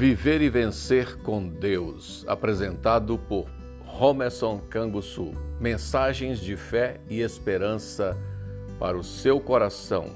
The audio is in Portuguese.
Viver e Vencer com Deus, apresentado por Romerson Canguçu. Mensagens de fé e esperança para o seu coração.